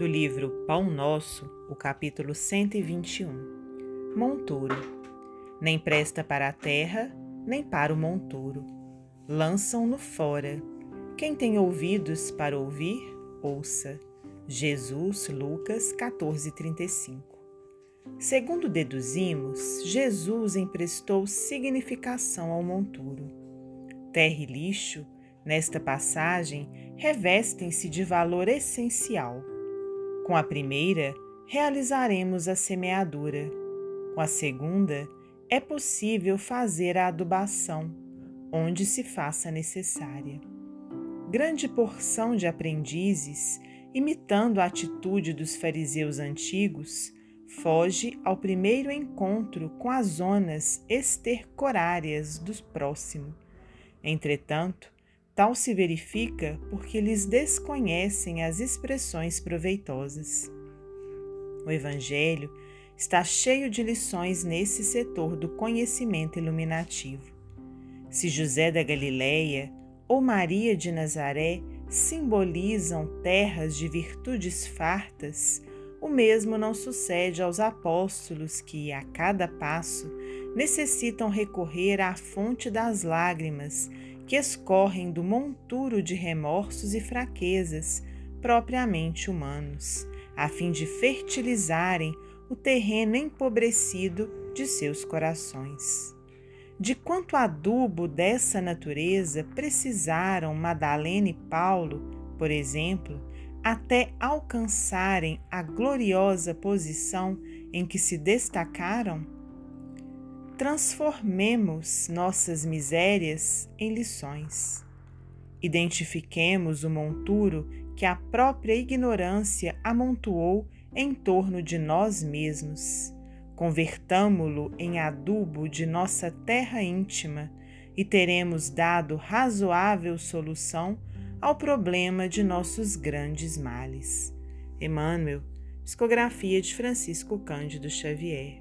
do livro Pão Nosso, o capítulo 121. Monturo. Nem presta para a terra, nem para o monturo. Lançam-no fora. Quem tem ouvidos para ouvir, ouça. Jesus, Lucas 14:35. Segundo deduzimos, Jesus emprestou significação ao monturo. Terra e lixo, nesta passagem, revestem-se de valor essencial. Com a primeira, realizaremos a semeadura. Com a segunda, é possível fazer a adubação, onde se faça necessária. Grande porção de aprendizes, imitando a atitude dos fariseus antigos, foge ao primeiro encontro com as zonas estercorárias do próximo Entretanto, tal se verifica porque eles desconhecem as expressões proveitosas. O Evangelho está cheio de lições nesse setor do conhecimento iluminativo. Se José da Galileia ou Maria de Nazaré simbolizam terras de virtudes fartas, o mesmo não sucede aos apóstolos que, a cada passo, necessitam recorrer à fonte das lágrimas que escorrem do monturo de remorsos e fraquezas propriamente humanos, a fim de fertilizarem o terreno empobrecido de seus corações. De quanto adubo dessa natureza precisaram Madalena e Paulo, por exemplo, até alcançarem a gloriosa posição em que se destacaram? Transformemos nossas misérias em lições. Identifiquemos o monturo que a própria ignorância amontoou em torno de nós mesmos. Convertamo-lo em adubo de nossa terra íntima e teremos dado razoável solução ao problema de nossos grandes males. Emmanuel, psicografia de Francisco Cândido Xavier.